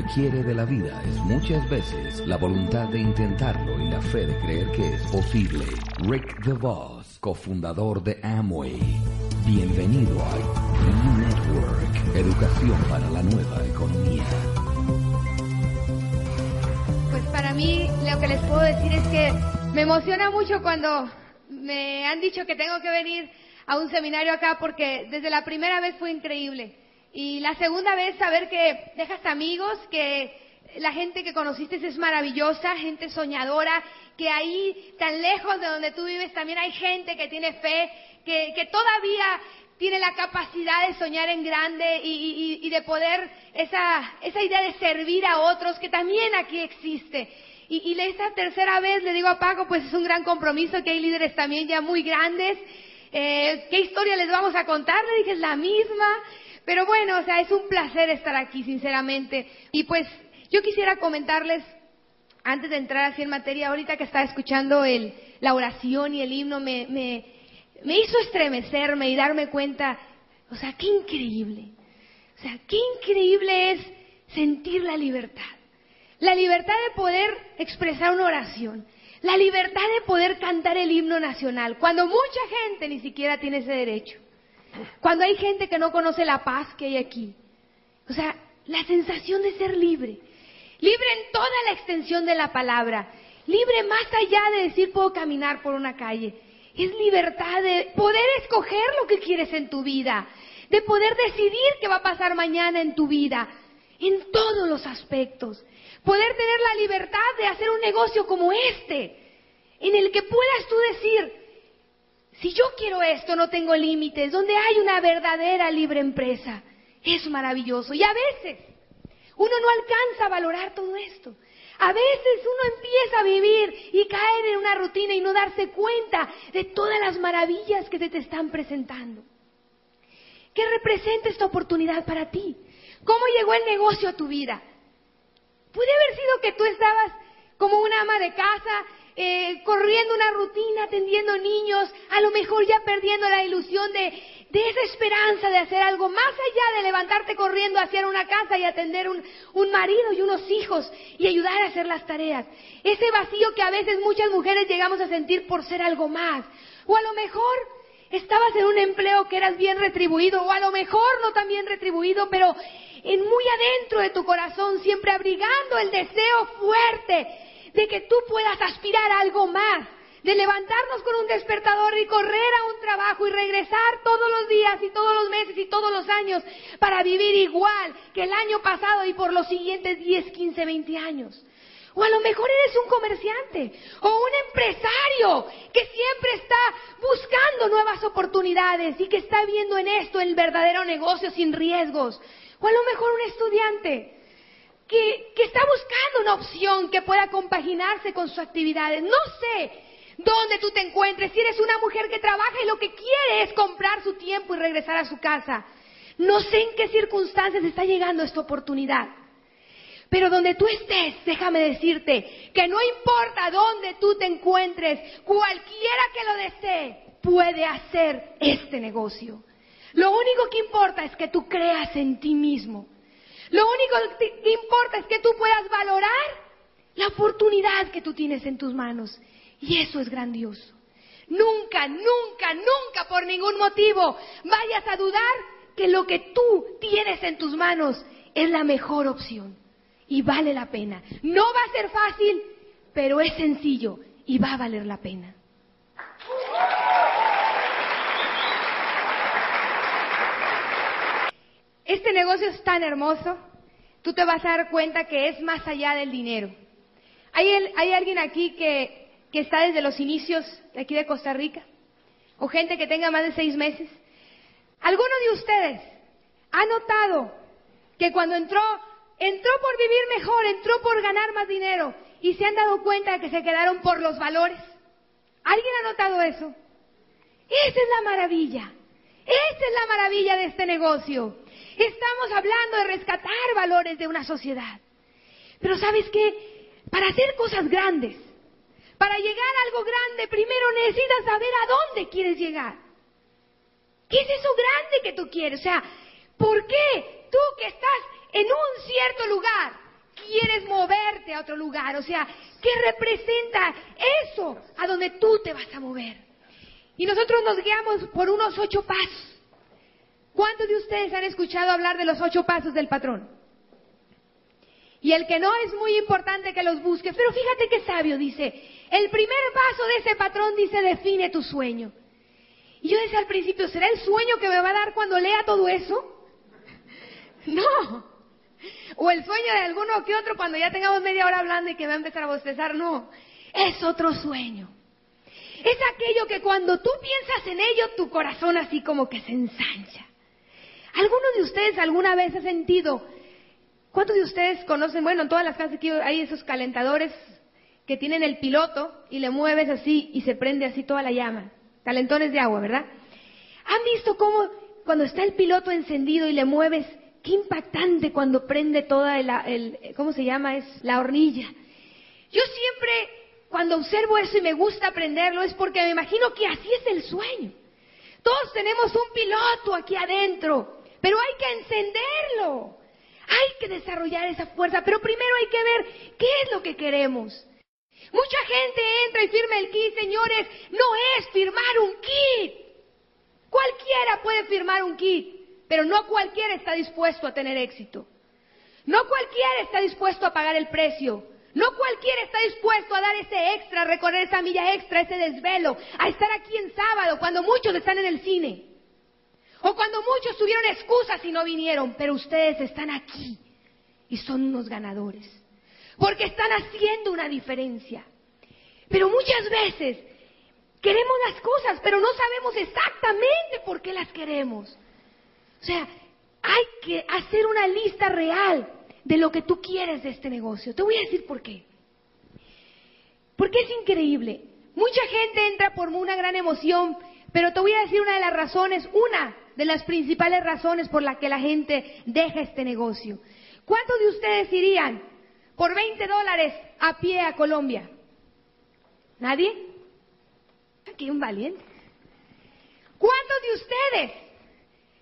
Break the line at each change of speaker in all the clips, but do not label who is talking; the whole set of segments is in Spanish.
que quiere de la vida es muchas veces la voluntad de intentarlo y la fe de creer que es posible. Rick DeVos, cofundador de Amway. Bienvenido a E Network, educación para la nueva economía.
Pues para mí lo que les puedo decir es que me emociona mucho cuando me han dicho que tengo que venir a un seminario acá porque desde la primera vez fue increíble. Y la segunda vez saber que dejas amigos, que la gente que conociste es maravillosa, gente soñadora, que ahí tan lejos de donde tú vives también hay gente que tiene fe, que, que todavía tiene la capacidad de soñar en grande y, de poder esa, esa idea de servir a otros que también aquí existe. Y, y esta tercera vez le digo a Paco, pues es un gran compromiso, que hay líderes también ya muy grandes. Eh, ¿Qué historia les vamos a contar? Le dije, es la misma. Pero bueno, o sea, es un placer estar aquí, sinceramente. Y pues yo quisiera comentarles, antes de entrar así en materia, ahorita que estaba escuchando el, la oración y el himno, me, me, me hizo estremecerme y darme cuenta, o sea, qué increíble. O sea, qué increíble es sentir la libertad. La libertad de poder expresar una oración. La libertad de poder cantar el himno nacional, cuando mucha gente ni siquiera tiene ese derecho. Cuando hay gente que no conoce la paz que hay aquí. O sea, la sensación de ser libre. Libre en toda la extensión de la palabra. Libre más allá de decir puedo caminar por una calle. Es libertad de poder escoger lo que quieres en tu vida. De poder decidir qué va a pasar mañana en tu vida. En todos los aspectos. Poder tener la libertad de hacer un negocio como este. En el que puedas tú decir, si yo quiero esto, no tengo límites, donde hay una verdadera libre empresa. Es maravilloso. Y a veces uno no alcanza a valorar todo esto. A veces uno empieza a vivir y caer en una rutina y no darse cuenta de todas las maravillas que se te están presentando. ¿Qué representa esta oportunidad para ti? ¿Cómo llegó el negocio a tu vida? Puede haber sido que tú estabas como una ama de casa eh, corriendo una rutina, atendiendo niños, a lo mejor ya perdiendo la ilusión de, de esa esperanza de hacer algo más allá de levantarte corriendo hacia una casa y atender un, un marido y unos hijos y ayudar a hacer las tareas. Ese vacío que a veces muchas mujeres llegamos a sentir por ser algo más. O a lo mejor estabas en un empleo que eras bien retribuido, o a lo mejor no tan bien retribuido, pero en muy adentro de tu corazón, siempre abrigando el deseo fuerte de que tú puedas aspirar a algo más, de levantarnos con un despertador y correr a un trabajo y regresar todos los días y todos los meses y todos los años para vivir igual que el año pasado y por los siguientes 10, 15, 20 años. O a lo mejor eres un comerciante o un empresario que siempre está buscando nuevas oportunidades y que está viendo en esto el verdadero negocio sin riesgos. O a lo mejor un estudiante que, está buscando una opción que pueda compaginarse con sus actividades. No sé dónde tú te encuentres, si eres una mujer que trabaja y lo que quiere es comprar su tiempo y regresar a su casa. No sé en qué circunstancias está llegando esta oportunidad. Pero donde tú estés, déjame decirte que no importa dónde tú te encuentres, cualquiera que lo desee puede hacer este negocio. Lo único que importa es que tú creas en ti mismo. Lo único que importa es que tú puedas valorar la oportunidad que tú tienes en tus manos. Y eso es grandioso. Nunca, nunca, nunca por ningún motivo vayas a dudar que lo que tú tienes en tus manos es la mejor opción y vale la pena. No va a ser fácil, pero es sencillo y va a valer la pena. Este negocio es tan hermoso, tú te vas a dar cuenta que es más allá del dinero. ¿Hay, alguien aquí que, que está desde los inicios de aquí de Costa Rica? ¿O gente que tenga más de seis meses? ¿Alguno de ustedes ha notado que cuando entró entró por vivir mejor, entró por ganar más dinero y se han dado cuenta de que se quedaron por los valores. ¿Alguien ha notado eso? Esa es la maravilla. Esa es la maravilla de este negocio. Estamos hablando de rescatar valores de una sociedad. Pero sabes qué? Para hacer cosas grandes, para llegar a algo grande, primero necesitas saber a dónde quieres llegar. ¿Qué es eso grande que tú quieres? O sea, ¿por qué tú que estás en un cierto lugar, quieres moverte a otro lugar. O sea, ¿qué representa eso a donde tú te vas a mover? Y nosotros nos guiamos por unos ocho pasos. ¿Cuántos de ustedes han escuchado hablar de los ocho pasos del patrón? Y el que no es muy importante que los busques, pero fíjate qué sabio dice, el primer paso de ese patrón dice define tu sueño. Y yo decía al principio, ¿será el sueño que me va a dar cuando lea todo eso? No. O el sueño de alguno que otro cuando ya tengamos media hora hablando y que va a empezar a bostezar, no. Es otro sueño. Es aquello que cuando tú piensas en ello, tu corazón así como que se ensancha. ¿Alguno de ustedes alguna vez ha sentido, cuántos de ustedes conocen, bueno, en todas las casas aquí hay esos calentadores que tienen el piloto y le mueves así y se prende así toda la llama? Calentones de agua, ¿verdad? ¿Han visto cómo cuando está el piloto encendido y le mueves, qué impactante cuando prende toda el, ¿cómo se llama? Es la hornilla. Yo siempre, cuando observo eso y me gusta aprenderlo, es porque me imagino que así es el sueño. Todos tenemos un piloto aquí adentro pero hay que encenderlo. Hay que desarrollar esa fuerza, pero primero hay que ver qué es lo que queremos. Mucha gente entra y firma el kit, señores, no es firmar un kit. Cualquiera puede firmar un kit, pero no cualquiera está dispuesto a tener éxito. No cualquiera está dispuesto a pagar el precio. No cualquiera está dispuesto a dar ese extra, a recorrer esa milla extra, ese desvelo, a estar aquí en sábado cuando muchos están en el cine. O cuando muchos tuvieron excusas y no vinieron, pero ustedes están aquí y son unos ganadores. Porque están haciendo una diferencia. Pero muchas veces queremos las cosas, pero no sabemos exactamente por qué las queremos. O sea, hay que hacer una lista real de lo que tú quieres de este negocio. Te voy a decir por qué. Porque es increíble. Mucha gente entra por una gran emoción, pero te voy a decir una de las razones, una de las principales razones por las que la gente deja este negocio. ¿Cuántos de ustedes irían por 20 dólares a pie a Colombia? ¿Nadie? Aquí un valiente. ¿Cuántos de ustedes,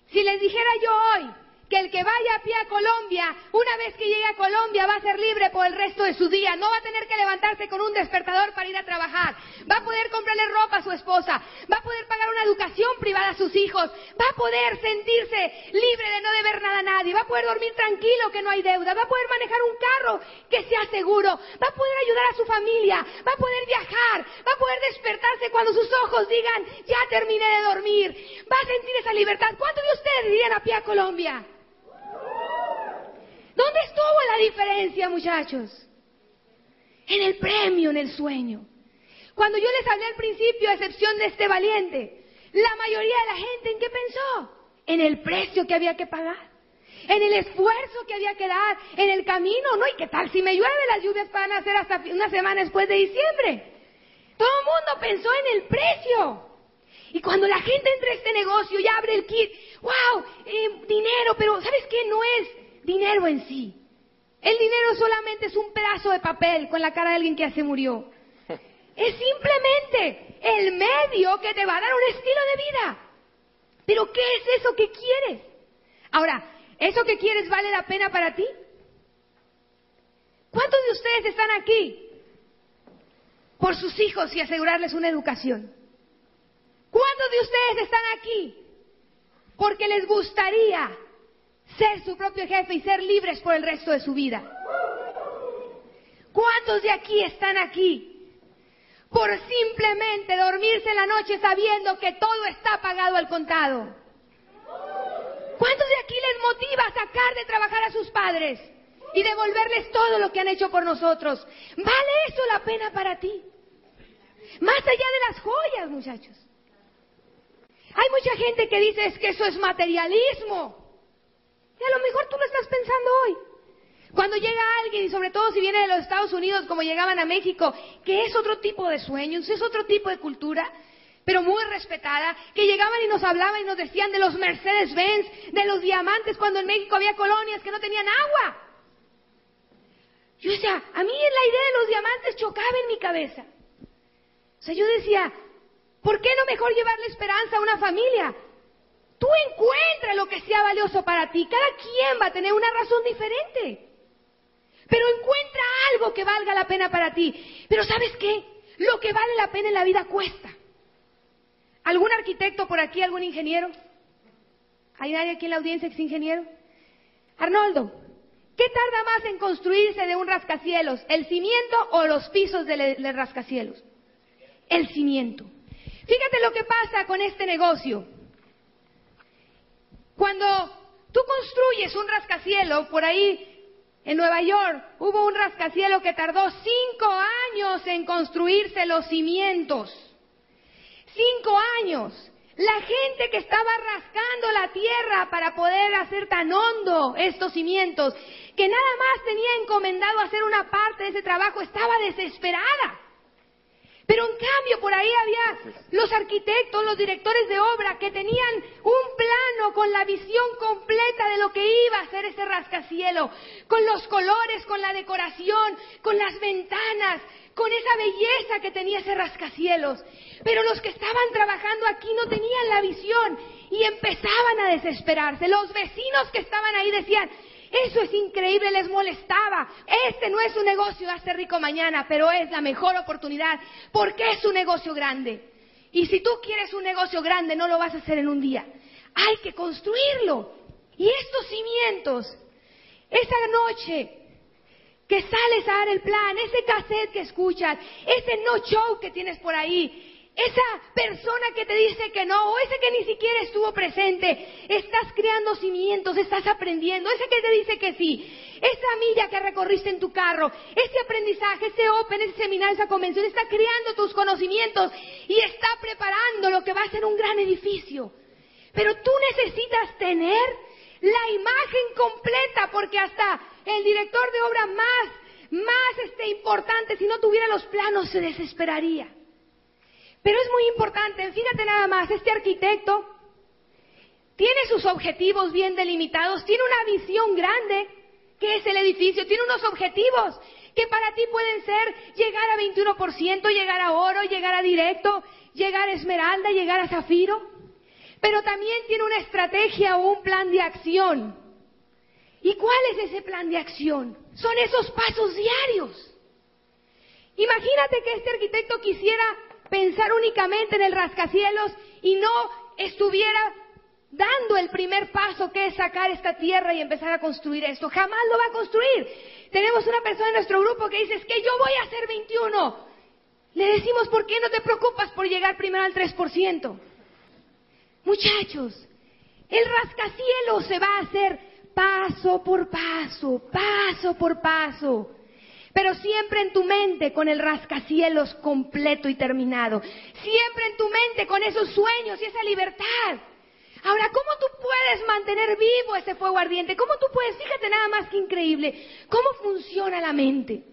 si les dijera yo hoy que el que vaya a pie a Colombia, una vez que llegue a Colombia, va a ser libre por el resto de su día. No va a tener que levantarse con un despertador para ir a trabajar. Va a poder comprarle ropa a su esposa. Va a poder pagar una educación privada a sus hijos. Va a poder sentirse libre de no deber nada a nadie. Va a poder dormir tranquilo que no hay deuda. Va a poder manejar un carro que sea seguro. Va a poder ayudar a su familia. Va a poder viajar. Va a poder despertarse cuando sus ojos digan, ya terminé de dormir. Va a sentir esa libertad. ¿Cuántos de ustedes irían a pie a Colombia? ¿Dónde estuvo la diferencia, muchachos? En el premio, en el sueño. Cuando yo les hablé al principio, a excepción de este valiente, la mayoría de la gente, ¿en qué pensó? En el precio que había que pagar, en el esfuerzo que había que dar, en el camino, ¿no? ¿Y qué tal si me llueve? Las lluvias van a ser hasta una semana después de diciembre. Todo el mundo pensó en el precio. Y cuando la gente entra a este negocio y abre el kit, wow, eh, dinero, pero ¿sabes qué? No es dinero en sí. El dinero solamente es un pedazo de papel con la cara de alguien que ya se murió. Es simplemente el medio que te va a dar un estilo de vida. Pero ¿qué es eso que quieres? Ahora, ¿eso que quieres vale la pena para ti? ¿Cuántos de ustedes están aquí por sus hijos y asegurarles una educación? ¿Cuántos de ustedes están aquí porque les gustaría ser su propio jefe y ser libres por el resto de su vida. ¿Cuántos de aquí están aquí por simplemente dormirse la noche sabiendo que todo está pagado al contado? ¿Cuántos de aquí les motiva a sacar de trabajar a sus padres y devolverles todo lo que han hecho por nosotros? ¿Vale eso la pena para ti? Más allá de las joyas, muchachos. Hay mucha gente que dice es que eso es materialismo. Y a lo mejor tú lo estás pensando hoy. Cuando llega alguien, y sobre todo si viene de los Estados Unidos, como llegaban a México, que es otro tipo de sueños, es otro tipo de cultura, pero muy respetada, que llegaban y nos hablaban y nos decían de los Mercedes-Benz, de los diamantes, cuando en México había colonias que no tenían agua. Yo decía, a mí la idea de los diamantes chocaba en mi cabeza. O sea, yo decía, ¿por qué no mejor llevarle esperanza a una familia? Tú encuentra lo que sea valioso para ti. Cada quien va a tener una razón diferente. Pero encuentra algo que valga la pena para ti. Pero ¿sabes qué? Lo que vale la pena en la vida cuesta. ¿Algún arquitecto por aquí? ¿Algún ingeniero? ¿Hay nadie aquí en la audiencia que es ingeniero? Arnoldo, ¿qué tarda más en construirse de un rascacielos? ¿El cimiento o los pisos del, del rascacielos? El cimiento. Fíjate lo que pasa con este negocio. Cuando tú construyes un rascacielos, por ahí en Nueva York hubo un rascacielos que tardó cinco años en construirse los cimientos. Cinco años. La gente que estaba rascando la tierra para poder hacer tan hondo estos cimientos, que nada más tenía encomendado hacer una parte de ese trabajo, estaba desesperada. Pero en cambio por ahí había los arquitectos, los directores de obra que tenían un plano con la visión completa de lo que iba a ser ese rascacielo, con los colores, con la decoración, con las ventanas, con esa belleza que tenía ese rascacielos. Pero los que estaban trabajando aquí no tenían la visión y empezaban a desesperarse. Los vecinos que estaban ahí decían, eso es increíble, les molestaba. Este no es un negocio de hacer rico mañana, pero es la mejor oportunidad porque es un negocio grande. Y si tú quieres un negocio grande, no lo vas a hacer en un día. Hay que construirlo. Y estos cimientos, esa noche que sales a dar el plan, ese cassette que escuchas, ese no show que tienes por ahí, esa persona que te dice que no, o ese que ni siquiera estuvo presente, estás creando cimientos, estás aprendiendo, ese que te dice que sí, esa milla que recorriste en tu carro, ese aprendizaje, ese open, ese seminario, esa convención, está creando tus conocimientos y está preparando lo que va a ser un gran edificio. Pero tú necesitas tener la imagen completa, porque hasta el director de obra más, más este, importante, si no tuviera los planos, se desesperaría. Pero es muy importante, fíjate nada más, este arquitecto tiene sus objetivos bien delimitados, tiene una visión grande, que es el edificio, tiene unos objetivos que para ti pueden ser llegar a 21%, llegar a oro, llegar a directo, llegar a esmeralda, llegar a zafiro. Pero también tiene una estrategia o un plan de acción. ¿Y cuál es ese plan de acción? Son esos pasos diarios. Imagínate que este arquitecto quisiera pensar únicamente en el rascacielos y no estuviera dando el primer paso que es sacar esta tierra y empezar a construir esto. Jamás lo va a construir. Tenemos una persona en nuestro grupo que dice, es que yo voy a hacer 21. Le decimos, ¿por qué no te preocupas por llegar primero al 3%? Muchachos, el rascacielos se va a hacer paso por paso, paso por paso pero siempre en tu mente con el rascacielos completo y terminado. Siempre en tu mente con esos sueños y esa libertad. Ahora, ¿cómo tú puedes mantener vivo ese fuego ardiente? ¿Cómo tú puedes, fíjate nada más que increíble, cómo funciona la mente?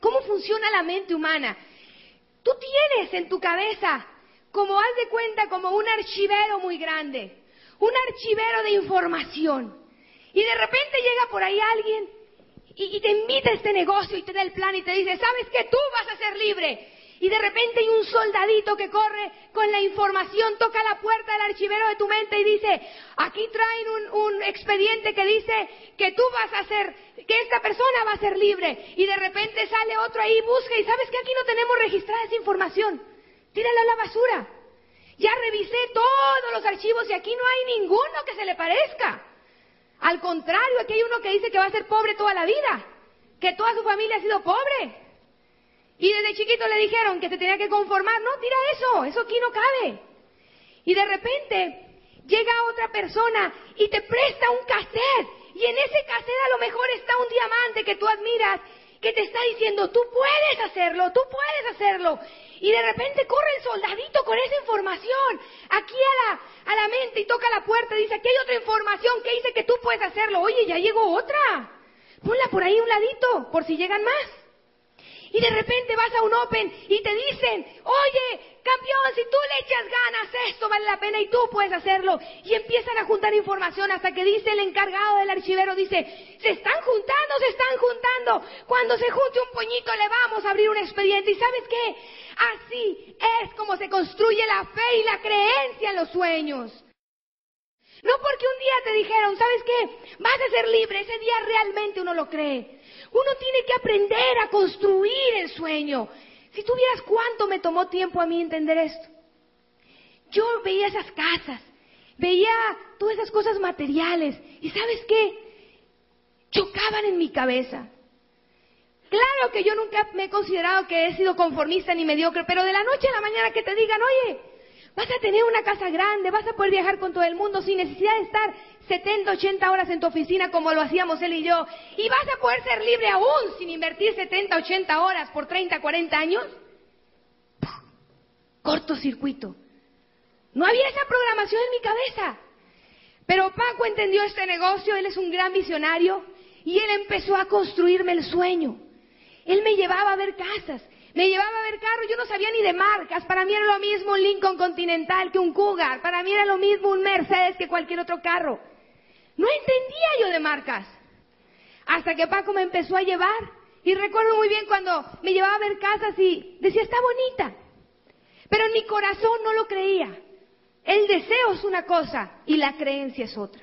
¿Cómo funciona la mente humana? Tú tienes en tu cabeza, como haz de cuenta, como un archivero muy grande, un archivero de información. Y de repente llega por ahí alguien y, te invita a este negocio y te da el plan y te dice, sabes que tú vas a ser libre. Y de repente hay un soldadito que corre con la información, toca la puerta del archivero de tu mente y dice, aquí traen un, expediente que dice que tú vas a ser, que esta persona va a ser libre. Y de repente sale otro ahí, busca y sabes que aquí no tenemos registrada esa información. Tírala a la basura. Ya revisé todos los archivos y aquí no hay ninguno que se le parezca. Al contrario, aquí hay uno que dice que va a ser pobre toda la vida, que toda su familia ha sido pobre. Y desde chiquito le dijeron que se tenía que conformar. No, tira eso, eso aquí no cabe. Y de repente llega otra persona y te presta un cassette. Y en ese cassette a lo mejor está un diamante que tú admiras, que te está diciendo, tú puedes hacerlo, tú puedes hacerlo. Y de repente corre el soldadito con esa información aquí a la, a la mente y toca la puerta y dice, aquí hay otra información que dice que tú puedes hacerlo. Oye, ya llegó otra. Ponla por ahí un ladito, por si llegan más. Y de repente vas a un Open y te dicen, oye, campeón, si tú le echas ganas, esto vale la pena y tú puedes hacerlo. Y empiezan a juntar información hasta que dice el encargado del archivero, dice, se están juntando, se están juntando. Cuando se junte un puñito le vamos a abrir un expediente. ¿Y sabes qué? Así es como se construye la fe y la creencia en los sueños. No porque un día te dijeron, ¿sabes qué? Vas a ser libre. Ese día realmente uno lo cree. Uno tiene que aprender a construir el sueño. Si tuvieras cuánto me tomó tiempo a mí entender esto. Yo veía esas casas, veía todas esas cosas materiales y ¿sabes qué? Chocaban en mi cabeza. Claro que yo nunca me he considerado que he sido conformista ni mediocre, pero de la noche a la mañana que te digan, oye, vas a tener una casa grande, vas a poder viajar con todo el mundo sin necesidad de estar 70, 80 horas en tu oficina como lo hacíamos él y yo, y vas a poder ser libre aún sin invertir 70, 80 horas por 30, 40 años. Cortocircuito. No había esa programación en mi cabeza. Pero Paco entendió este negocio, él es un gran visionario y él empezó a construirme el sueño. Él me llevaba a ver casas, me llevaba a ver carros, yo no sabía ni de marcas, para mí era lo mismo un Lincoln Continental que un Cougar, para mí era lo mismo un Mercedes que cualquier otro carro. No entendía yo de marcas. Hasta que Paco me empezó a llevar. Y recuerdo muy bien cuando me llevaba a ver casas y decía, está bonita. Pero en mi corazón no lo creía. El deseo es una cosa y la creencia es otra.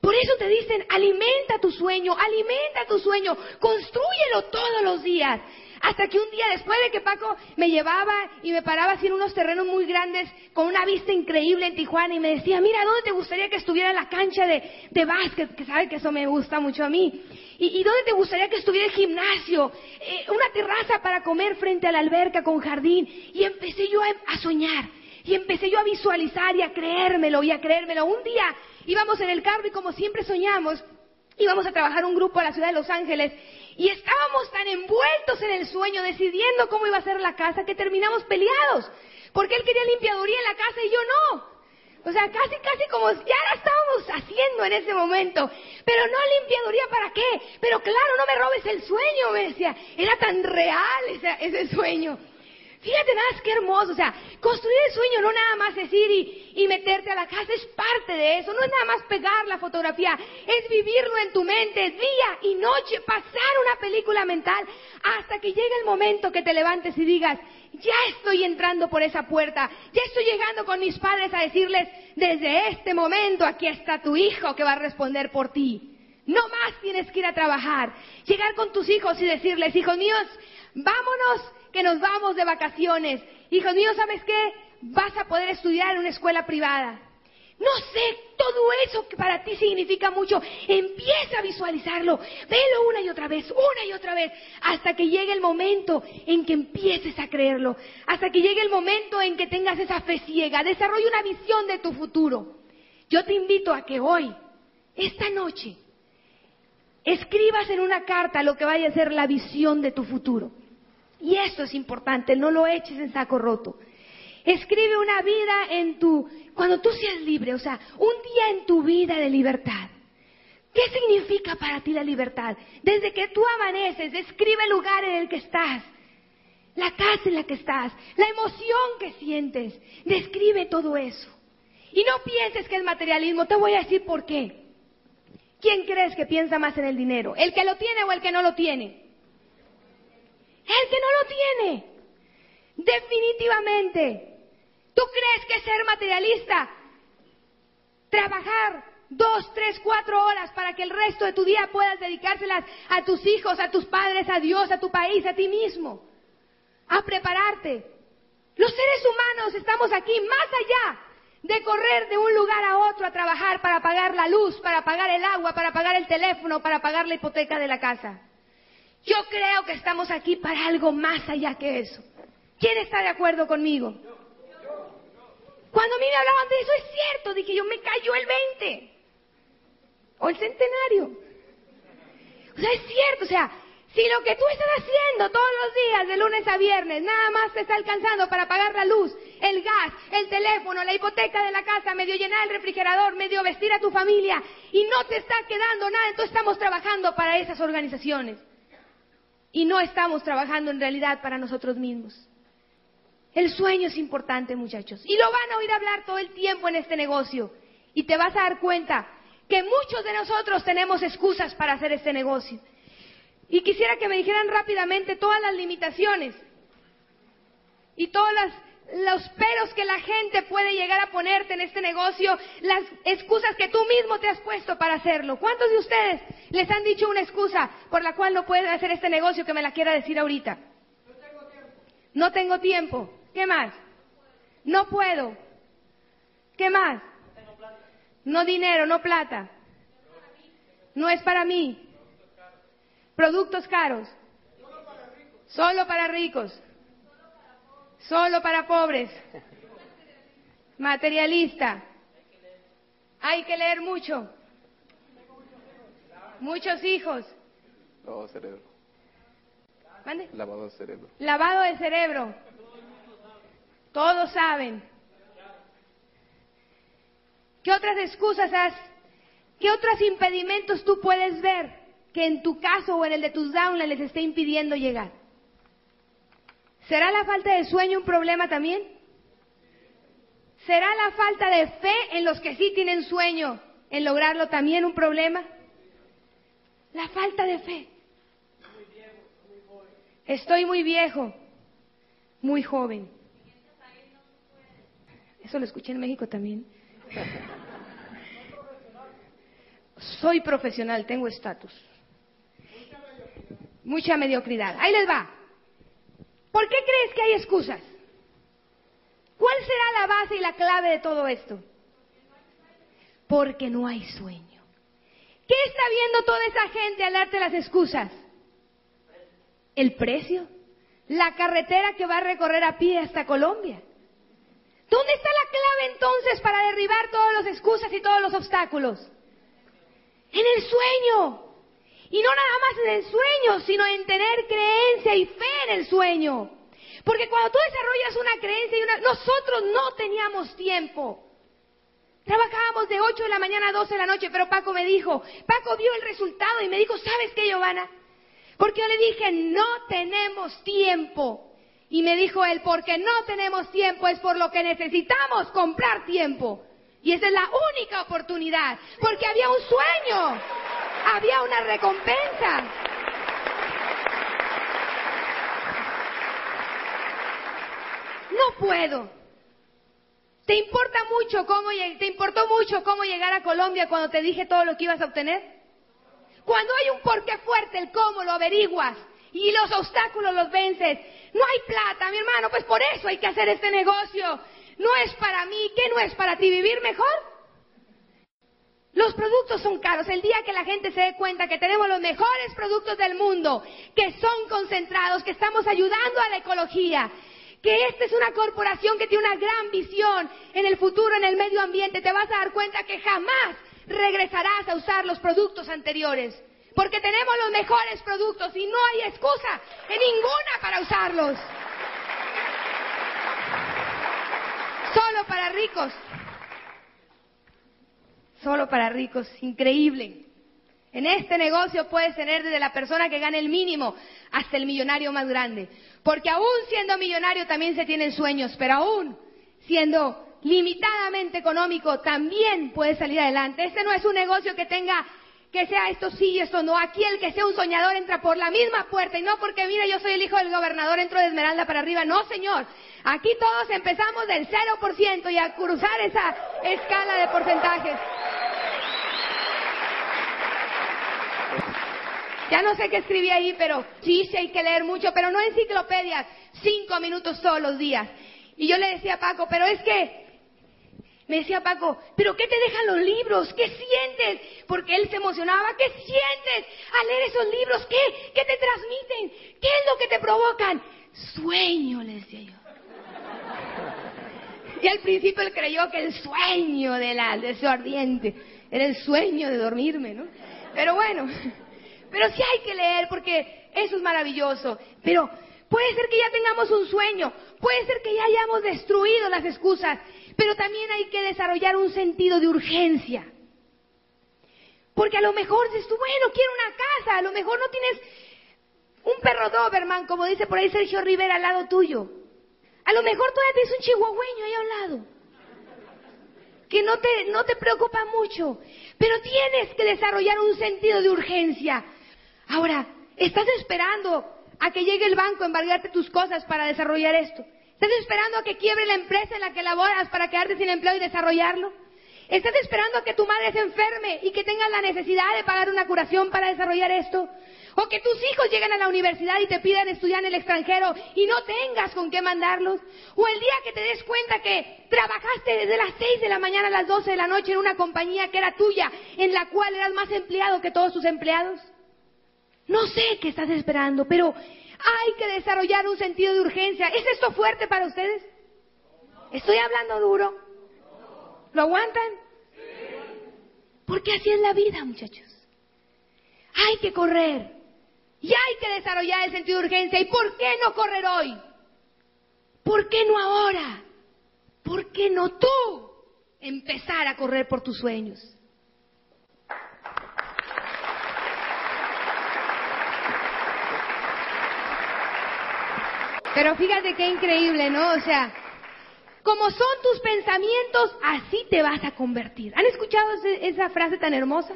Por eso te dicen, alimenta tu sueño, alimenta tu sueño, construyelo todos los días. Hasta que un día después de que Paco me llevaba y me paraba así en unos terrenos muy grandes con una vista increíble en Tijuana y me decía, mira, ¿dónde te gustaría que estuviera la cancha de, básquet? Que sabe que eso me gusta mucho a mí. ¿Y, dónde te gustaría que estuviera el gimnasio? Eh, una terraza para comer frente a la alberca con jardín. Y empecé yo a soñar. Y empecé yo a visualizar y a creérmelo y a creérmelo. Un día íbamos en el carro y como siempre soñamos, íbamos a trabajar un grupo a la ciudad de Los Ángeles y estábamos tan envueltos en el sueño, decidiendo cómo iba a ser la casa, que terminamos peleados. Porque él quería limpiaduría en la casa y yo no. O sea, casi, casi como ya la estábamos haciendo en ese momento. Pero no limpiaduría para qué. Pero claro, no me robes el sueño, me decía. Era tan real ese, ese sueño. Fíjate nada más qué hermoso, o sea, construir el sueño no nada más es ir y, meterte a la casa, es parte de eso, no es nada más pegar la fotografía, es vivirlo en tu mente día y noche, pasar una película mental hasta que llegue el momento que te levantes y digas, ya estoy entrando por esa puerta, ya estoy llegando con mis padres a decirles, desde este momento aquí está tu hijo que va a responder por ti. No más tienes que ir a trabajar, llegar con tus hijos y decirles, hijos míos, vámonos que nos vamos de vacaciones. Hijos míos, ¿sabes qué? Vas a poder estudiar en una escuela privada. No sé, todo eso que para ti significa mucho, empieza a visualizarlo, velo una y otra vez, una y otra vez, hasta que llegue el momento en que empieces a creerlo, hasta que llegue el momento en que tengas esa fe ciega, desarrolle una visión de tu futuro. Yo te invito a que hoy, esta noche, escribas en una carta lo que vaya a ser la visión de tu futuro. Y esto es importante, no lo eches en saco roto. Escribe una vida en tu, cuando tú seas libre, o sea, un día en tu vida de libertad. ¿Qué significa para ti la libertad? Desde que tú amaneces, describe el lugar en el que estás, la casa en la que estás, la emoción que sientes, describe todo eso. Y no pienses que es materialismo, te voy a decir por qué. ¿Quién crees que piensa más en el dinero? ¿El que lo tiene o el que no lo tiene? El que no lo tiene. Definitivamente. ¿Tú crees que ser materialista, trabajar dos, tres, cuatro horas para que el resto de tu día puedas dedicárselas a tus hijos, a tus padres, a Dios, a tu país, a ti mismo, a prepararte? Los seres humanos estamos aquí más allá de correr de un lugar a otro a trabajar para pagar la luz, para pagar el agua, para pagar el teléfono, para pagar la hipoteca de la casa. Yo creo que estamos aquí para algo más allá que eso. ¿Quién está de acuerdo conmigo? Cuando a mí me hablaban de eso, es cierto, dije yo, me cayó el 20. O el centenario. O sea, es cierto, o sea, si lo que tú estás haciendo todos los días, de lunes a viernes, nada más te está alcanzando para pagar la luz, el gas, el teléfono, la hipoteca de la casa, medio llenar el refrigerador, medio vestir a tu familia, y no te está quedando nada, entonces estamos trabajando para esas organizaciones y no estamos trabajando en realidad para nosotros mismos. El sueño es importante, muchachos, y lo van a oír hablar todo el tiempo en este negocio. Y te vas a dar cuenta que muchos de nosotros tenemos excusas para hacer este negocio. Y quisiera que me dijeran rápidamente todas las limitaciones y todas las los peros que la gente puede llegar a ponerte en este negocio, las excusas que tú mismo te has puesto para hacerlo. ¿Cuántos de ustedes les han dicho una excusa por la cual no pueden hacer este negocio que me la quiera decir ahorita? No tengo tiempo. No tengo tiempo. ¿Qué más? No puedo. ¿Qué más? No dinero, no plata. No es para mí. Productos caros. Solo para ricos. Solo para pobres. Materialista. Hay que leer mucho. Muchos hijos.
Lavado de cerebro.
¿Mande?
Lavado de cerebro.
Lavado de cerebro. Todos saben. ¿Qué otras excusas has? ¿Qué otros impedimentos tú puedes ver que en tu caso o en el de tus downlines les esté impidiendo llegar? ¿Será la falta de sueño un problema también? ¿Será la falta de fe en los que sí tienen sueño en lograrlo también un problema? La falta de fe. Estoy muy viejo, muy joven. Eso lo escuché en México también. Soy profesional, tengo estatus. Mucha mediocridad. Ahí les va. ¿Por qué crees que hay excusas? ¿Cuál será la base y la clave de todo esto? Porque no hay sueño. ¿Qué está viendo toda esa gente al darte las excusas? El precio. La carretera que va a recorrer a pie hasta Colombia. ¿Dónde está la clave entonces para derribar todas las excusas y todos los obstáculos? En el sueño. Y no nada más en el sueño, sino en tener creencia y fe en el sueño. Porque cuando tú desarrollas una creencia y una... Nosotros no teníamos tiempo. Trabajábamos de 8 de la mañana a 12 de la noche, pero Paco me dijo, Paco vio el resultado y me dijo, ¿sabes qué, Giovanna? Porque yo le dije, no tenemos tiempo. Y me dijo él, porque no tenemos tiempo es por lo que necesitamos comprar tiempo. Y esa es la única oportunidad, porque había un sueño, había una recompensa. No puedo. ¿Te importa mucho cómo te importó mucho cómo llegar a Colombia cuando te dije todo lo que ibas a obtener? Cuando hay un porqué fuerte, el cómo lo averiguas y los obstáculos los vences. No hay plata, mi hermano, pues por eso hay que hacer este negocio. No es para mí, ¿qué no es para ti vivir mejor? Los productos son caros. El día que la gente se dé cuenta que tenemos los mejores productos del mundo, que son concentrados, que estamos ayudando a la ecología, que esta es una corporación que tiene una gran visión en el futuro, en el medio ambiente, te vas a dar cuenta que jamás regresarás a usar los productos anteriores. Porque tenemos los mejores productos y no hay excusa en ninguna para usarlos. Solo para ricos. Solo para ricos. Increíble. En este negocio puedes tener desde la persona que gana el mínimo hasta el millonario más grande. Porque aún siendo millonario también se tienen sueños, pero aún siendo limitadamente económico también puedes salir adelante. Este no es un negocio que tenga que sea esto sí y esto no. Aquí el que sea un soñador entra por la misma puerta y no porque, mira, yo soy el hijo del gobernador, entro de Esmeralda para arriba. No, señor. Aquí todos empezamos del 0% y a cruzar esa escala de porcentajes. Ya no sé qué escribí ahí, pero sí, sí hay que leer mucho, pero no enciclopedias, cinco minutos todos los días. Y yo le decía a Paco, pero es que me decía Paco, ¿pero qué te dejan los libros? ¿Qué sientes? Porque él se emocionaba. ¿Qué sientes al leer esos libros? ¿Qué? ¿Qué te transmiten? ¿Qué es lo que te provocan? Sueño, le decía yo. Y al principio él creyó que el sueño de la, deseo ardiente era el sueño de dormirme, ¿no? Pero bueno, pero sí hay que leer porque eso es maravilloso. Pero puede ser que ya tengamos un sueño, puede ser que ya hayamos destruido las excusas pero también hay que desarrollar un sentido de urgencia. Porque a lo mejor dices tú, bueno, quiero una casa, a lo mejor no tienes un perro Doberman, como dice por ahí Sergio Rivera, al lado tuyo. A lo mejor todavía tienes un chihuahueño ahí a un lado. Que no te, no te preocupa mucho. Pero tienes que desarrollar un sentido de urgencia. Ahora, estás esperando a que llegue el banco a embargarte tus cosas para desarrollar esto. ¿Estás esperando a que quiebre la empresa en la que laboras para quedarte sin empleo y desarrollarlo? ¿Estás esperando a que tu madre se enferme y que tengas la necesidad de pagar una curación para desarrollar esto? ¿O que tus hijos lleguen a la universidad y te pidan estudiar en el extranjero y no tengas con qué mandarlos? ¿O el día que te des cuenta que trabajaste desde las 6 de la mañana a las 12 de la noche en una compañía que era tuya, en la cual eras más empleado que todos tus empleados? No sé qué estás esperando, pero hay que desarrollar un sentido de urgencia. ¿Es esto fuerte para ustedes? ¿Estoy hablando duro? ¿Lo aguantan? Porque así es la vida, muchachos. Hay que correr. Y hay que desarrollar el sentido de urgencia. ¿Y por qué no correr hoy? ¿Por qué no ahora? ¿Por qué no tú empezar a correr por tus sueños? Pero fíjate qué increíble, ¿no? O sea, como son tus pensamientos, así te vas a convertir. ¿Han escuchado esa frase tan hermosa?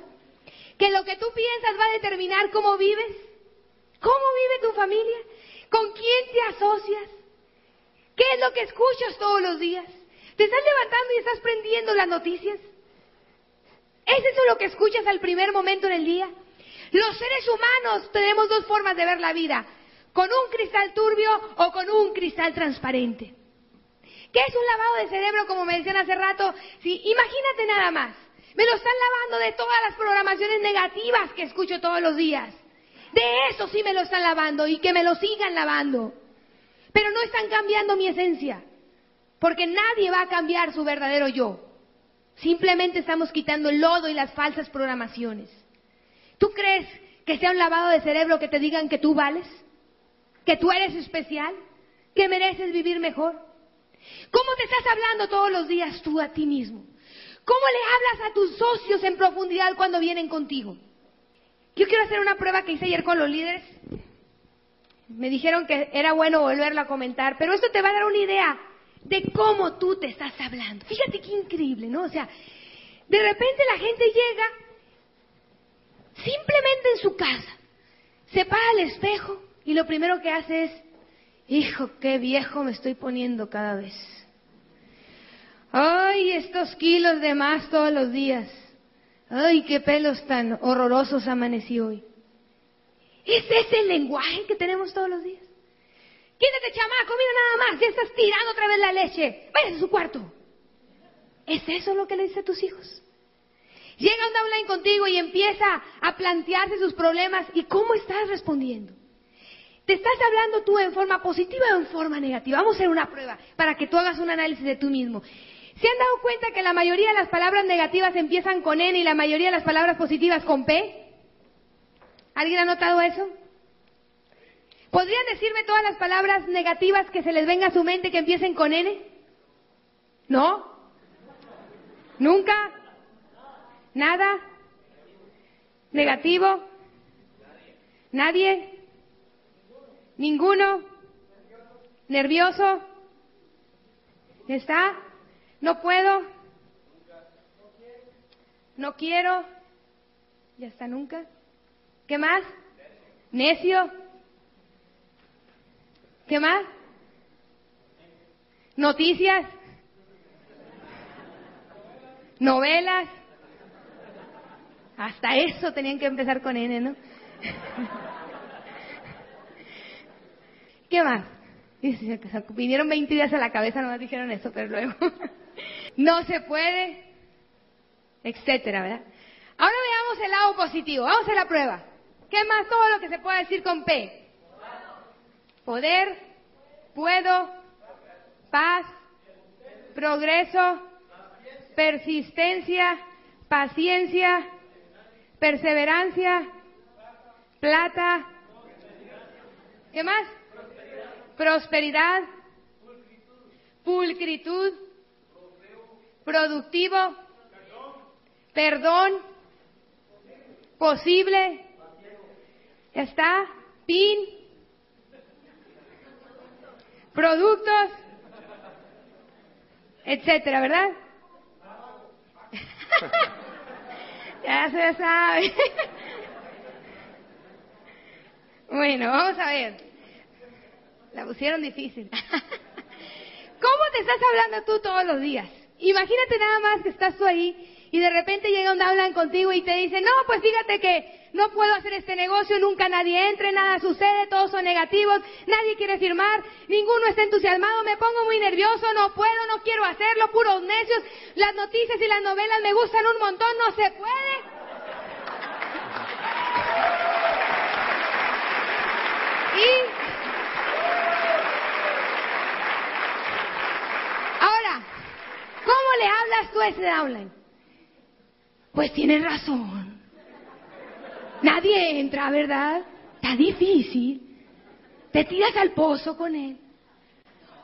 Que lo que tú piensas va a determinar cómo vives. ¿Cómo vive tu familia? ¿Con quién te asocias? ¿Qué es lo que escuchas todos los días? ¿Te estás levantando y estás prendiendo las noticias? ¿Es eso lo que escuchas al primer momento en el día? Los seres humanos tenemos dos formas de ver la vida, con un cristal turbio o con un cristal transparente. ¿Qué es un lavado de cerebro, como me decían hace rato? Imagínate nada más. Me lo están lavando de todas las programaciones negativas que escucho todos los días. De eso sí me lo están lavando y que me lo sigan lavando. Pero no están cambiando mi esencia, porque nadie va a cambiar su verdadero yo. Simplemente estamos quitando el lodo y las falsas programaciones. ¿Tú crees que sea un lavado de cerebro que te digan que tú vales? ¿Que tú eres especial? ¿Que mereces vivir mejor? ¿Cómo te estás hablando todos los días tú a ti mismo? ¿Cómo le hablas a tus socios en profundidad cuando vienen contigo? Yo quiero hacer una prueba que hice ayer con los líderes. Me dijeron que era bueno volverla a comentar, pero esto te va a dar una idea de cómo tú te estás hablando. Fíjate qué increíble, ¿no? O sea, de repente la gente llega simplemente en su casa, se para al espejo y lo primero que hace es, hijo, qué viejo me estoy poniendo cada vez. Ay, estos kilos de más todos los días. Ay, qué pelos tan horrorosos amanecí hoy. ¿Es ese el lenguaje que tenemos todos los días? Quítate, chamaco, mira nada más, ya estás tirando otra vez la leche. Vaya a su cuarto. ¿Es eso lo que le dice a tus hijos? Llega un downline contigo y empieza a plantearse sus problemas y cómo estás respondiendo. ¿Te estás hablando tú en forma positiva o en forma negativa? Vamos a hacer una prueba para que tú hagas un análisis de tú mismo. ¿Se han dado cuenta que la mayoría de las palabras negativas empiezan con N y la mayoría de las palabras positivas con P? ¿Alguien ha notado eso? ¿Podrían decirme todas las palabras negativas que se les venga a su mente que empiecen con N? ¿No? ¿Nunca? ¿Nada? ¿Negativo? ¿Nadie? ¿Ninguno? ¿Nervioso? ¿Está? ¿No puedo? ¿No quiero? ¿Ya está nunca? ¿Qué más? ¿Necio? ¿Qué más? ¿Noticias? ¿Novelas? Hasta eso tenían que empezar con N, ¿no? ¿Qué más? Vinieron 20 días a la cabeza, no me dijeron eso, pero luego. no se puede, etcétera, ¿verdad? Ahora veamos el lado positivo. Vamos a la prueba. ¿Qué más? Todo lo que se puede decir con P. Poder, puedo, paz, progreso, persistencia, paciencia, perseverancia, plata. ¿Qué más? Prosperidad, pulcritud, productivo, perdón, posible, ya está, pin, productos, etcétera, ¿verdad? ya se sabe. bueno, vamos a ver. La pusieron difícil. estás hablando tú todos los días. Imagínate nada más que estás tú ahí y de repente llega un hablan contigo y te dice, no, pues fíjate que no puedo hacer este negocio, nunca nadie entre, nada sucede, todos son negativos, nadie quiere firmar, ninguno está entusiasmado, me pongo muy nervioso, no puedo, no quiero hacerlo, puros necios, las noticias y las novelas me gustan un montón, no se puede. Y ahora, ¿cómo ese downline? Pues tienes razón. Nadie entra, ¿verdad? Está difícil. Te tiras al pozo con él.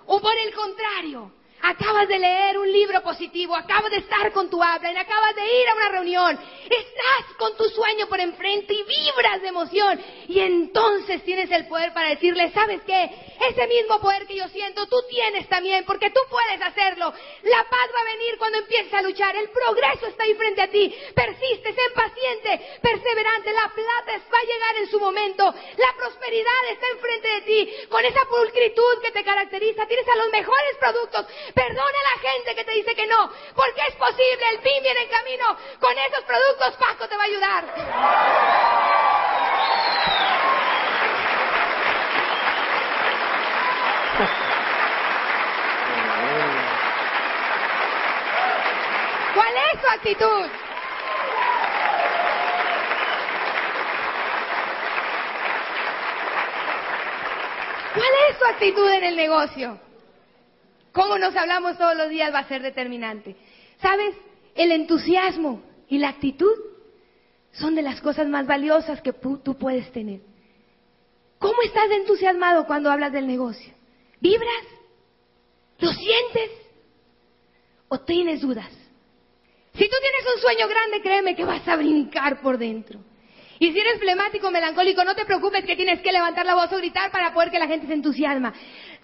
O por el contrario, Acabas de leer un libro positivo, acabas de estar con tu habla, acabas de ir a una reunión, estás con tu sueño por enfrente y vibras de emoción. Y entonces tienes el poder para decirle, ¿sabes qué? Ese mismo poder que yo siento, tú tienes también, porque tú puedes hacerlo. La paz va a venir cuando empieces a luchar, el progreso está ahí frente a ti. Persiste, sé paciente, perseverante, la plata va a llegar en su momento, la prosperidad está enfrente de ti, con esa pulcritud que te caracteriza, tienes a los mejores productos Perdona a la gente que te dice que no, porque es posible, el fin viene en camino. Con esos productos Paco te va a ayudar. ¿Cuál es tu actitud? ¿Cuál es tu actitud en el negocio? Cómo nos hablamos todos los días va a ser determinante. ¿Sabes? El entusiasmo y la actitud son de las cosas más valiosas que tú puedes tener. ¿Cómo estás entusiasmado cuando hablas del negocio? ¿Vibras? ¿Lo sientes? ¿O tienes dudas? Si tú tienes un sueño grande, créeme que vas a brincar por dentro. Y si eres flemático, melancólico, no te preocupes que tienes que levantar la voz o gritar para poder que la gente se entusiasma.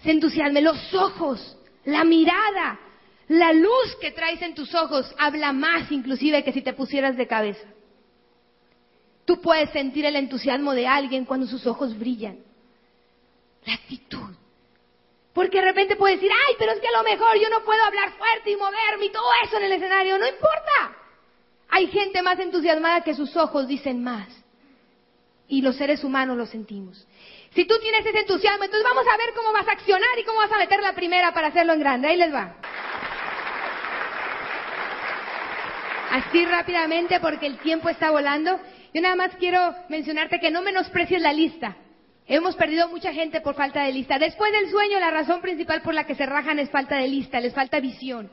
Se entusiasme. Los ojos la mirada, la luz que traes en tus ojos habla más inclusive que si te pusieras de cabeza. Tú puedes sentir el entusiasmo de alguien cuando sus ojos brillan. La actitud. Porque de repente puedes decir, ay, pero es que a lo mejor yo no puedo hablar fuerte y moverme y todo eso en el escenario. No importa. Hay gente más entusiasmada que sus ojos dicen más. Y los seres humanos lo sentimos. Si tú tienes ese entusiasmo, entonces vamos a ver cómo vas a accionar y cómo vas a meter la primera para hacerlo en grande. Ahí les va. Así rápidamente porque el tiempo está volando. Yo nada más quiero mencionarte que no menosprecies la lista. Hemos perdido mucha gente por falta de lista. Después del sueño, la razón principal por la que se rajan es falta de lista, les falta visión.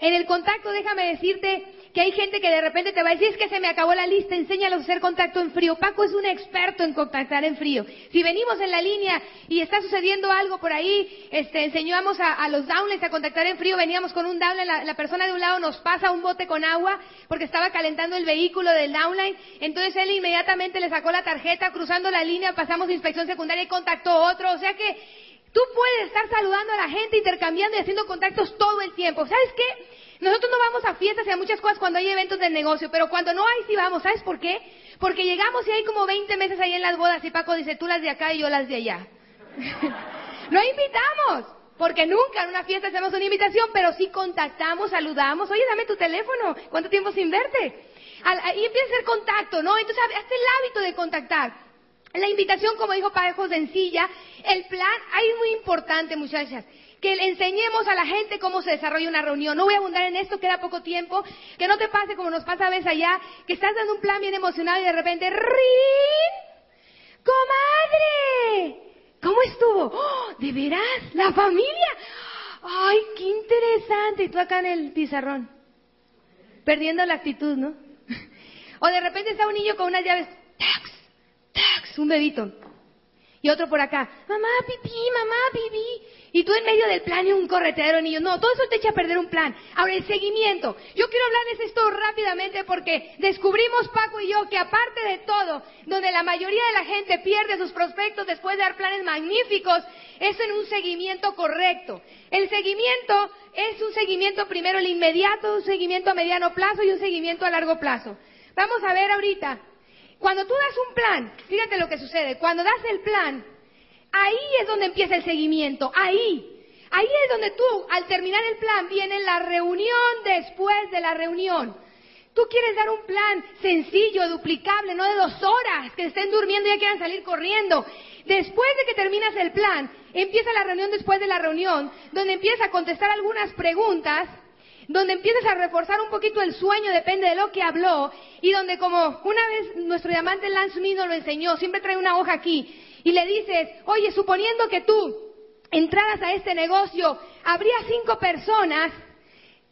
En el contacto, déjame decirte que hay gente que de repente te va a decir, es que se me acabó la lista, enséñalos a hacer contacto en frío. Paco es un experto en contactar en frío. Si venimos en la línea y está sucediendo algo por ahí, este, enseñamos a, los downlines a contactar en frío, veníamos con un downline, la, persona de un lado nos pasa un bote con agua porque estaba calentando el vehículo del downline, entonces él inmediatamente le sacó la tarjeta, cruzando la línea, pasamos inspección secundaria y contactó otro, o sea que tú puedes estar saludando a la gente, intercambiando y haciendo contactos todo el tiempo. ¿Sabes qué? Nosotros no vamos a fiestas y a muchas cosas cuando hay eventos de negocio, pero cuando no hay sí vamos. ¿Sabes por qué? Porque llegamos y hay como 20 meses ahí en las bodas y Paco dice, tú las de acá y yo las de allá. no invitamos, porque nunca en una fiesta hacemos una invitación, pero sí contactamos, saludamos. Oye, dame tu teléfono, ¿cuánto tiempo sin verte? Y empieza a hacer contacto, ¿no? Entonces, hazte el hábito de contactar. La invitación, como dijo Parejo, sencilla. El plan, ahí es muy importante, muchachas que le enseñemos a la gente cómo se desarrolla una reunión. No voy a abundar en esto, queda poco tiempo. Que no te pase como nos pasa a veces allá, que estás dando un plan bien emocionado y de repente, ¡Rin! ¡Comadre! ¿Cómo estuvo? ¡Oh! ¿De veras? ¿La familia? ¡Ay, qué interesante! Y tú acá en el pizarrón, perdiendo la actitud, ¿no? o de repente está un niño con unas llaves, ¡tax! ¡tax! Un bebito. Y otro por acá, mamá, pipí, mamá, pipí. Y tú en medio del plan y un corretero niño. No, todo eso te echa a perder un plan. Ahora, el seguimiento. Yo quiero hablarles esto rápidamente porque descubrimos, Paco y yo, que aparte de todo, donde la mayoría de la gente pierde sus prospectos después de dar planes magníficos, es en un seguimiento correcto. El seguimiento es un seguimiento primero el inmediato, un seguimiento a mediano plazo y un seguimiento a largo plazo. Vamos a ver ahorita. Cuando tú das un plan, fíjate lo que sucede. Cuando das el plan, Ahí es donde empieza el seguimiento, ahí. Ahí es donde tú, al terminar el plan, viene la reunión después de la reunión. Tú quieres dar un plan sencillo, duplicable, no de dos horas, que estén durmiendo y ya quieran salir corriendo. Después de que terminas el plan, empieza la reunión después de la reunión, donde empiezas a contestar algunas preguntas, donde empiezas a reforzar un poquito el sueño, depende de lo que habló, y donde como una vez nuestro diamante Lance Mino lo enseñó, siempre trae una hoja aquí, y le dices, oye, suponiendo que tú entraras a este negocio, ¿habría cinco personas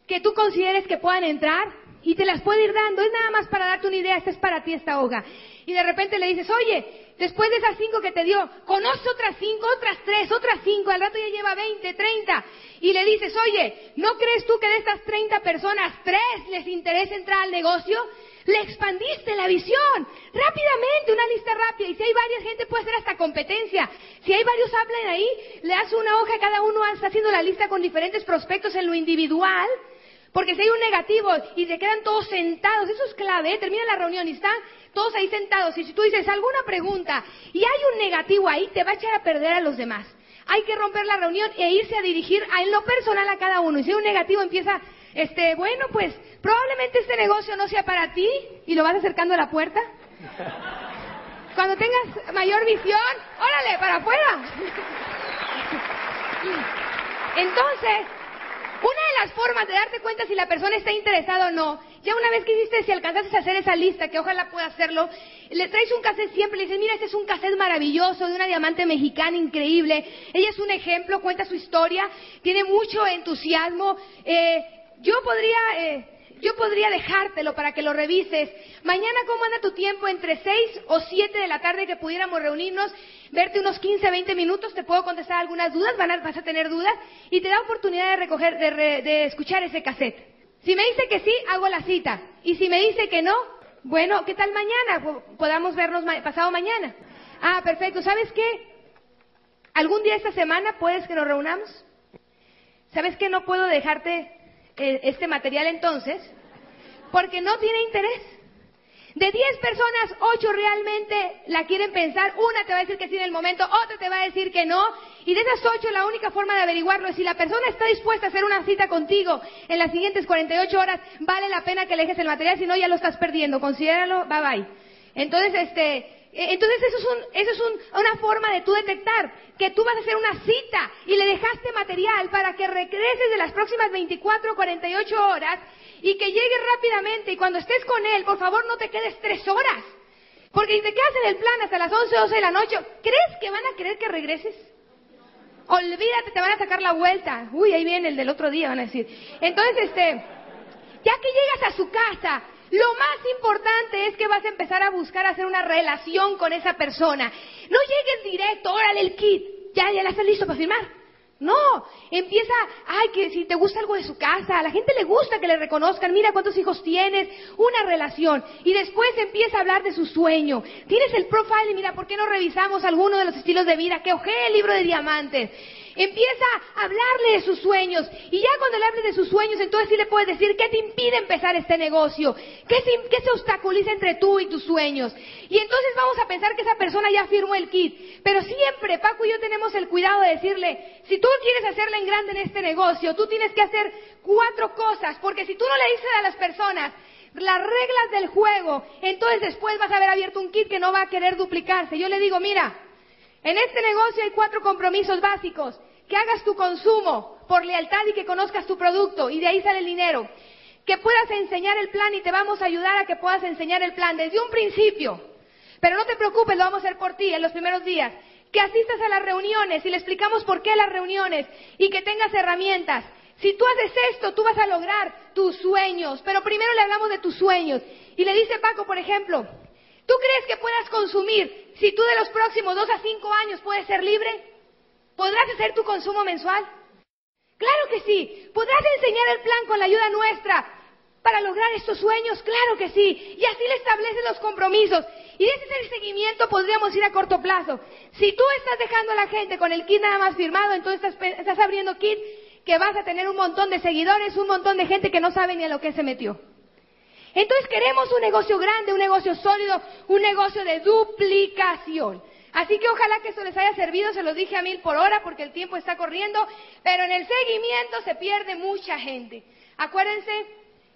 que tú consideres que puedan entrar? Y te las puedo ir dando, es nada más para darte una idea, esta es para ti esta hoja. Y de repente le dices, oye, después de esas cinco que te dio, conoce otras cinco, otras tres, otras cinco, al rato ya lleva veinte, treinta. Y le dices, oye, ¿no crees tú que de estas treinta personas, tres les interesa entrar al negocio? Le expandiste la visión. Rápidamente, una lista rápida. Y si hay varias gente, puede ser hasta competencia. Si hay varios hablan ahí, le das una hoja, cada uno está haciendo la lista con diferentes prospectos en lo individual. Porque si hay un negativo y se quedan todos sentados, eso es clave, ¿eh? termina la reunión y están todos ahí sentados. Y si tú dices alguna pregunta y hay un negativo ahí, te va a echar a perder a los demás. Hay que romper la reunión e irse a dirigir a, en lo personal a cada uno. Y si hay un negativo, empieza, este, bueno, pues probablemente este negocio no sea para ti y lo vas acercando a la puerta. Cuando tengas mayor visión, órale, para afuera. Entonces, una de las formas de darte cuenta si la persona está interesada o no, ya una vez que hiciste, si alcanzaste a hacer esa lista, que ojalá pueda hacerlo, le traes un cassette siempre, le dices, mira, este es un cassette maravilloso de una diamante mexicana increíble, ella es un ejemplo, cuenta su historia, tiene mucho entusiasmo, eh, yo podría... Eh, yo podría dejártelo para que lo revises. Mañana, ¿cómo anda tu tiempo? Entre 6 o 7 de la tarde que pudiéramos reunirnos, verte unos 15, 20 minutos, te puedo contestar algunas dudas, van a, vas a tener dudas, y te da oportunidad de recoger, de, de escuchar ese cassette. Si me dice que sí, hago la cita. Y si me dice que no, bueno, ¿qué tal mañana? Podamos vernos pasado mañana. Ah, perfecto. ¿Sabes qué? ¿Algún día esta semana puedes que nos reunamos? ¿Sabes qué? No puedo dejarte este material entonces, porque no tiene interés. De 10 personas, 8 realmente la quieren pensar, una te va a decir que sí en el momento, otra te va a decir que no, y de esas 8 la única forma de averiguarlo es si la persona está dispuesta a hacer una cita contigo en las siguientes 48 horas, vale la pena que le el material, si no ya lo estás perdiendo, considéralo, bye bye. Entonces, este, eh, entonces eso es, un, eso es un, una forma de tú detectar que tú vas a hacer una cita y le dejaste material para que regreses de las próximas 24 o 48 horas y que llegue rápidamente y cuando estés con él, por favor no te quedes tres horas. Porque si te quedas en el plan hasta las 11 o 12 de la noche, ¿crees que van a querer que regreses? Olvídate, te van a sacar la vuelta. Uy, ahí viene el del otro día, van a decir. Entonces, este, ya que llegas a su casa, lo más importante es que vas a empezar a buscar hacer una relación con esa persona. No llegues directo, órale el kit, ya, ya la estás listo para firmar. No, empieza, ay, que si te gusta algo de su casa, a la gente le gusta que le reconozcan, mira cuántos hijos tienes, una relación. Y después empieza a hablar de su sueño. Tienes el profile y mira, ¿por qué no revisamos alguno de los estilos de vida que ojé el libro de diamantes? Empieza a hablarle de sus sueños. Y ya cuando le hables de sus sueños, entonces sí le puedes decir qué te impide empezar este negocio. ¿Qué se, se obstaculiza entre tú y tus sueños? Y entonces vamos a pensar que esa persona ya firmó el kit. Pero siempre, Paco y yo tenemos el cuidado de decirle, si tú quieres hacerla en grande en este negocio, tú tienes que hacer cuatro cosas. Porque si tú no le dices a las personas, las reglas del juego, entonces después vas a haber abierto un kit que no va a querer duplicarse. Yo le digo, mira, en este negocio hay cuatro compromisos básicos. Que hagas tu consumo por lealtad y que conozcas tu producto y de ahí sale el dinero. Que puedas enseñar el plan y te vamos a ayudar a que puedas enseñar el plan desde un principio. Pero no te preocupes, lo vamos a hacer por ti en los primeros días. Que asistas a las reuniones y le explicamos por qué las reuniones y que tengas herramientas. Si tú haces esto, tú vas a lograr tus sueños. Pero primero le hablamos de tus sueños. Y le dice Paco, por ejemplo, ¿Tú crees que puedas consumir si tú de los próximos dos a cinco años puedes ser libre? ¿Podrás hacer tu consumo mensual? Claro que sí. ¿Podrás enseñar el plan con la ayuda nuestra para lograr estos sueños? Claro que sí. Y así le estableces los compromisos. Y ese es el seguimiento, podríamos ir a corto plazo. Si tú estás dejando a la gente con el kit nada más firmado, entonces estás, estás abriendo kit que vas a tener un montón de seguidores, un montón de gente que no sabe ni a lo que se metió. Entonces queremos un negocio grande, un negocio sólido, un negocio de duplicación. Así que ojalá que eso les haya servido, se lo dije a mil por hora porque el tiempo está corriendo, pero en el seguimiento se pierde mucha gente. Acuérdense,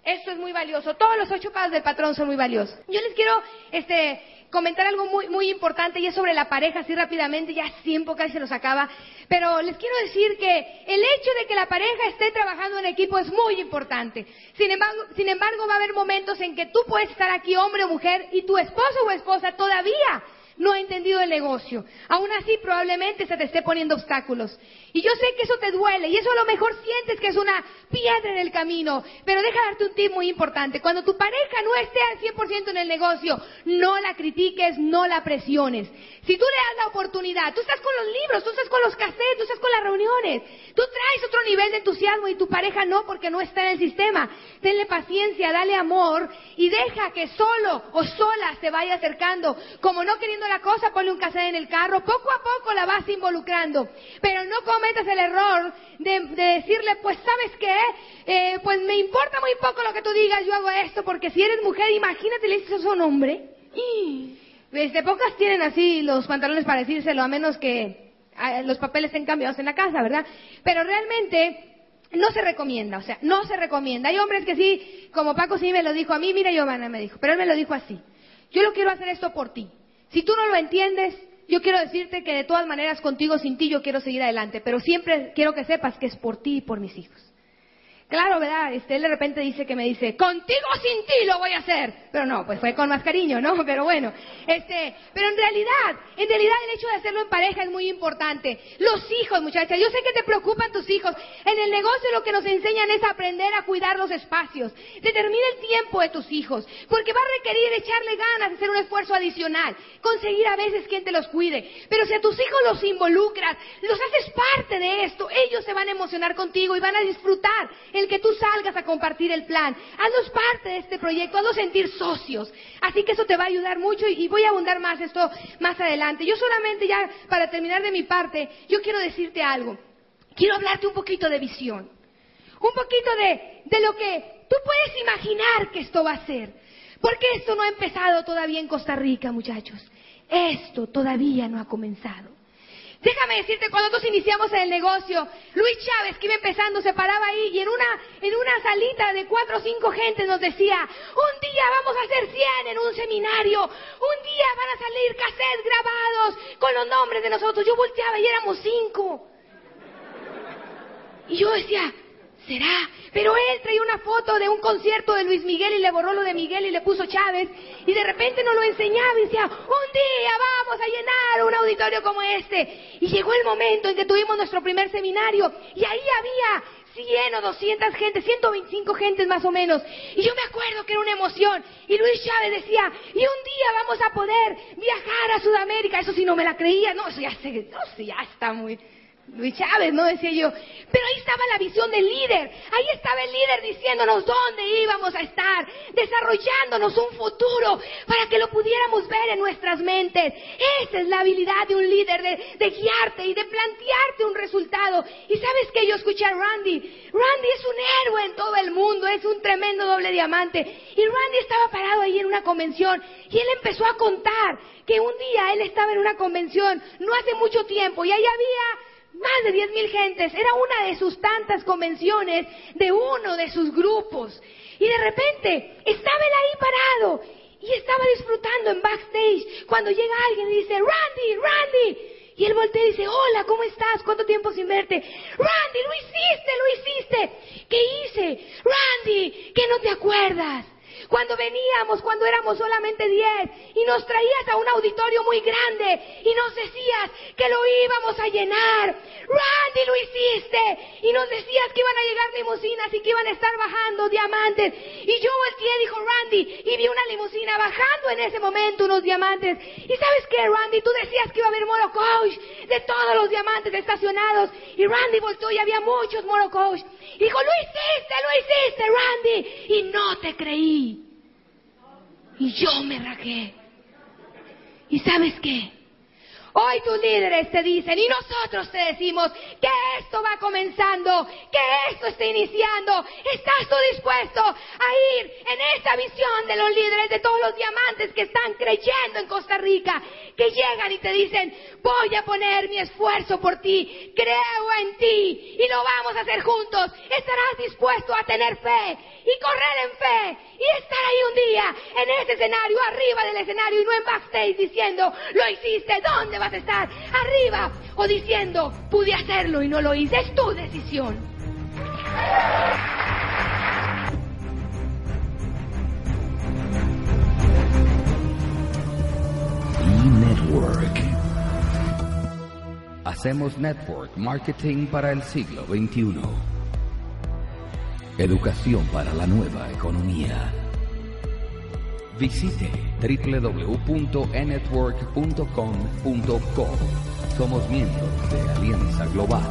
esto es muy valioso. Todos los ocho pasos del patrón son muy valiosos. Yo les quiero este, comentar algo muy, muy importante y es sobre la pareja, así rápidamente, ya tiempo casi se nos acaba. Pero les quiero decir que el hecho de que la pareja esté trabajando en equipo es muy importante. Sin embargo, sin embargo, va a haber momentos en que tú puedes estar aquí, hombre o mujer, y tu esposo o esposa todavía no ha entendido el negocio. Aún así, probablemente se te esté poniendo obstáculos. Y yo sé que eso te duele y eso a lo mejor sientes que es una piedra en el camino. Pero deja darte un tip muy importante. Cuando tu pareja no esté al 100% en el negocio, no la critiques, no la presiones. Si tú le das la oportunidad, tú estás con los libros, tú estás con los cassettes, tú estás con las reuniones, tú traes otro nivel de entusiasmo y tu pareja no porque no está en el sistema. Tenle paciencia, dale amor y deja que solo o sola se vaya acercando. Como no queriendo la cosa, ponle un cassette en el carro, poco a poco la vas involucrando. Pero no cometas el error de, decirle, pues sabes qué, eh, pues me importa muy poco lo que tú digas, yo hago esto, porque si eres mujer, imagínate, le dices eso a un hombre. Desde pocas tienen así los pantalones para decírselo, a menos que los papeles estén cambiados en la casa, ¿verdad? Pero realmente no se recomienda, o sea, no se recomienda. Hay hombres que sí, como Paco sí me lo dijo a mí, mira Giovanna me dijo, pero él me lo dijo así. Yo lo quiero hacer esto por ti. Si tú no lo entiendes, yo quiero decirte que de todas maneras contigo sin ti yo quiero seguir adelante, pero siempre quiero que sepas que es por ti y por mis hijos. Claro, ¿verdad? Este, él de repente dice que me dice, contigo sin ti lo voy a hacer. Pero no, pues fue con más cariño, ¿no? Pero bueno, este, pero en realidad, en realidad el hecho de hacerlo en pareja es muy importante. Los hijos, muchachas, yo sé que te preocupan tus hijos. En el negocio lo que nos enseñan es aprender a cuidar los espacios. Determina el tiempo de tus hijos, porque va a requerir echarle ganas, hacer un esfuerzo adicional, conseguir a veces quien te los cuide. Pero si a tus hijos los involucras, los haces parte de esto, ellos se van a emocionar contigo y van a disfrutar el que tú salgas a compartir el plan. Hazlos parte de este proyecto, hazlos sentir socios. Así que eso te va a ayudar mucho y, voy a abundar más esto más adelante. Yo solamente ya, para terminar de mi parte, yo quiero decirte algo. Quiero hablarte un poquito de visión. Un poquito de, de lo que tú puedes imaginar que esto va a ser. Porque esto no ha empezado todavía en Costa Rica, muchachos. Esto todavía no ha comenzado. Déjame decirte, cuando nosotros iniciamos el negocio, Luis Chávez, que iba empezando, se paraba ahí y en una, en una salita de cuatro o cinco gentes nos decía, un día vamos a hacer 100 en un seminario, un día van a salir cassettes grabados con los nombres de nosotros. Yo volteaba y éramos cinco. Y yo decía, ¿Será? Pero él traía una foto de un concierto de Luis Miguel y le borró lo de Miguel y le puso Chávez. Y de repente nos lo enseñaba y decía, un día vamos a llenar un auditorio como este. Y llegó el momento en que tuvimos nuestro primer seminario y ahí había 100 o 200 gente, 125 gentes más o menos. Y yo me acuerdo que era una emoción. Y Luis Chávez decía, y un día vamos a poder viajar a Sudamérica. Eso sí no me la creía. No, eso ya, se, ya está muy... Luis Chávez, ¿no? Decía yo. Pero ahí estaba la visión del líder. Ahí estaba el líder diciéndonos dónde íbamos a estar, desarrollándonos un futuro para que lo pudiéramos ver en nuestras mentes. Esa es la habilidad de un líder, de, guiarte y de plantearte un resultado. Y sabes que yo escuché a Randy. Randy es un héroe en todo el mundo, es un tremendo doble diamante. Y Randy estaba parado ahí en una convención y él empezó a contar que un día él estaba en una convención, no hace mucho tiempo, y ahí había más de 10.000 gentes. Era una de sus tantas convenciones de uno de sus grupos. Y de repente estaba él ahí parado y estaba disfrutando en backstage cuando llega alguien y dice, Randy, Randy. Y él voltea y dice, hola, ¿cómo estás? ¿Cuánto tiempo sin verte? Randy, lo hiciste, lo hiciste. ¿Qué hice? Randy, ¿qué no te acuerdas? Cuando veníamos, cuando éramos solamente diez, y nos traías a un auditorio muy grande y nos decías que lo íbamos a llenar. Randy, lo hiciste. Y nos decías que iban a llegar limusinas y que iban a estar bajando diamantes. Y yo volteé, dijo Randy, y vi una limusina bajando en ese momento unos diamantes. Y sabes qué, Randy, tú decías que iba a haber Morocoach de todos los diamantes estacionados. Y Randy volteó y había muchos Morocoach. Dijo, lo hiciste, lo hiciste, Randy. Y no te creí. Y yo me rajé. ¿Y sabes qué? Hoy tus líderes te dicen y nosotros te decimos que esto va comenzando, que esto está iniciando. ¿Estás tú dispuesto a ir en esta visión de los líderes, de todos los diamantes que están creyendo en Costa Rica, que llegan y te dicen, voy a poner mi esfuerzo por ti, creo en ti y lo vamos a hacer juntos? ¿Estarás dispuesto a tener fe y correr en fe y estar ahí un día en ese escenario, arriba del escenario y no en backstage diciendo, lo hiciste, ¿dónde vas a estar? Arriba o diciendo, pude hacerlo y no lo hice, es tu decisión.
E-Network. Hacemos network marketing para el siglo XXI. Educación para la nueva economía. Visite www.enetwork.com.co. Somos miembros de Alianza Global.